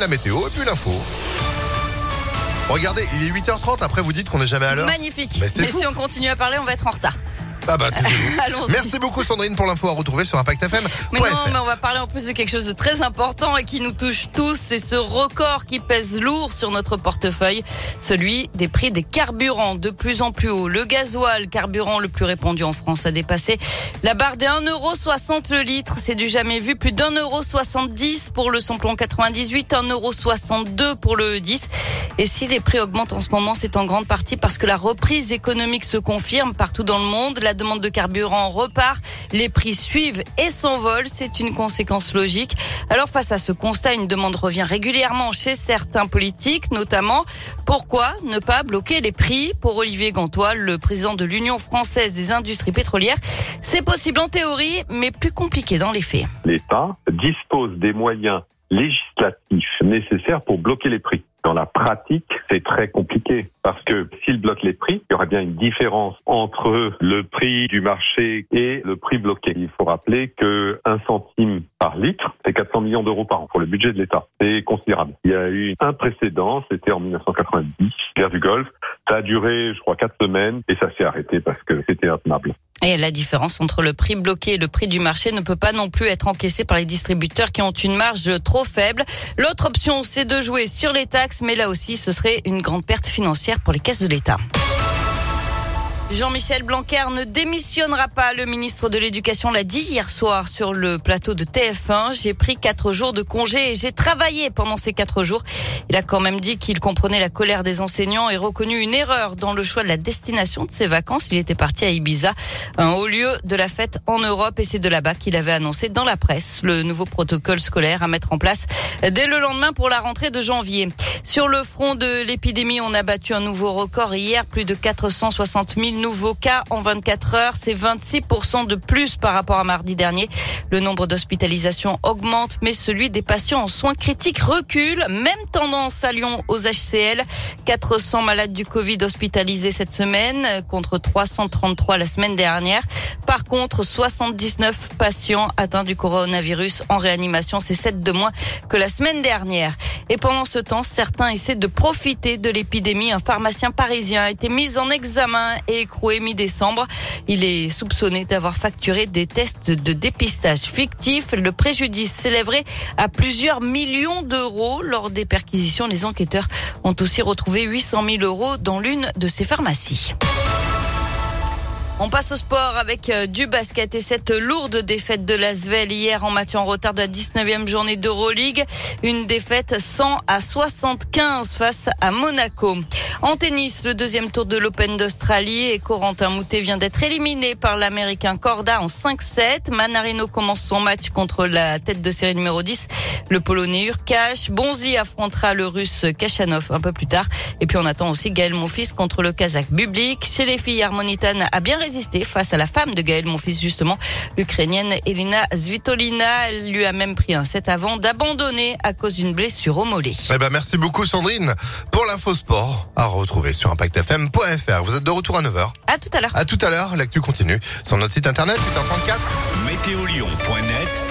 La météo et puis l'info. Regardez, il est 8h30, après vous dites qu'on n'est jamais à l'heure. Magnifique. Mais Mais, si on continue à parler, on va être en retard. Ah bah, taisez-vous. Merci beaucoup Sandrine pour l'info à retrouver sur Impact FM. Mais non, mais on va parler en plus de quelque chose de très important et qui nous touche tous. C'est ce record qui pèse lourd sur notre portefeuille, celui des prix des carburants de plus en plus haut. Le gasoil, carburant le plus répandu en France, a dépassé la barre des 1,60€ le litre. C'est du jamais vu. Plus d'1,70€ pour le samplon 98, 1,62€ pour le 10. Et si les prix augmentent en ce moment, c'est en grande partie parce que la reprise économique se confirme partout dans le monde. La demande de carburant repart, les prix suivent et s'envolent. C'est une conséquence logique. Alors face à ce constat, une demande revient régulièrement chez certains politiques, notamment pourquoi ne pas bloquer les prix? Pour Olivier Gantois, le président de l'Union française des industries pétrolières, c'est possible en théorie, mais plus compliqué dans les faits. l'État dispose des moyens législatifs nécessaires pour bloquer les prix. Dans la pratique, c'est très compliqué parce que s'il bloque les prix, il y aurait bien une différence entre le prix du marché et le prix bloqué. Il faut rappeler que un centime par litre, c'est 400 millions d'euros par an pour le budget de l'État. C'est considérable. Il y a eu un précédent, c'était en 1990, guerre du Golfe. Ça a duré, je crois, quatre semaines et ça s'est arrêté parce que c'était intenable. Et la différence entre le prix bloqué et le prix du marché ne peut pas non plus être encaissée par les distributeurs qui ont une marge trop faible. L'autre option, c'est de jouer sur les taxes, mais là aussi, ce serait une grande perte financière pour les caisses de l'État. Jean-Michel Blanquer ne démissionnera pas. Le ministre de l'Éducation l'a dit hier soir sur le plateau de TF1. J'ai pris quatre jours de congé et j'ai travaillé pendant ces quatre jours. Il a quand même dit qu'il comprenait la colère des enseignants et reconnu une erreur dans le choix de la destination de ses vacances. Il était parti à Ibiza, un haut lieu de la fête en Europe et c'est de là-bas qu'il avait annoncé dans la presse le nouveau protocole scolaire à mettre en place dès le lendemain pour la rentrée de janvier. Sur le front de l'épidémie, on a battu un nouveau record hier, plus de 460 000 nouveaux cas en 24 heures. C'est 26% de plus par rapport à mardi dernier. Le nombre d'hospitalisations augmente, mais celui des patients en soins critiques recule. Même tendance à Lyon aux HCL. 400 malades du Covid hospitalisés cette semaine contre 333 la semaine dernière. Par contre, 79 patients atteints du coronavirus en réanimation. C'est 7 de moins que la semaine dernière. Et pendant ce temps, certains essaient de profiter de l'épidémie. Un pharmacien parisien a été mis en examen et écroué mi-décembre. Il est soupçonné d'avoir facturé des tests de dépistage fictifs. Le préjudice s'élèverait à plusieurs millions d'euros. Lors des perquisitions, les enquêteurs ont aussi retrouvé 800 000 euros dans l'une de ces pharmacies. On passe au sport avec euh, du basket et cette lourde défaite de l'Asvel hier en match en retard de la 19e journée d'Euroleague. Une défaite 100 à 75 face à Monaco. En tennis, le deuxième tour de l'Open d'Australie et Corentin Moutet vient d'être éliminé par l'Américain Corda en 5-7. Manarino commence son match contre la tête de série numéro 10, le Polonais Urkash. Bonzi affrontera le Russe Kachanov un peu plus tard. Et puis on attend aussi Gaël Monfils contre le Kazakh Bublik. Chez les filles, Harmonitan a bien résisté face à la femme de Gaël Monfils justement, l'Ukrainienne Elena Svitolina. Elle lui a même pris un set avant d'abandonner à cause d'une blessure au mollet. Eh ben, merci beaucoup Sandrine pour l'info sport retrouver sur impactfm.fr. Vous êtes de retour à 9h. À tout à l'heure. À tout à l'heure, l'actu continue sur notre site internet 8h34. Météolion.net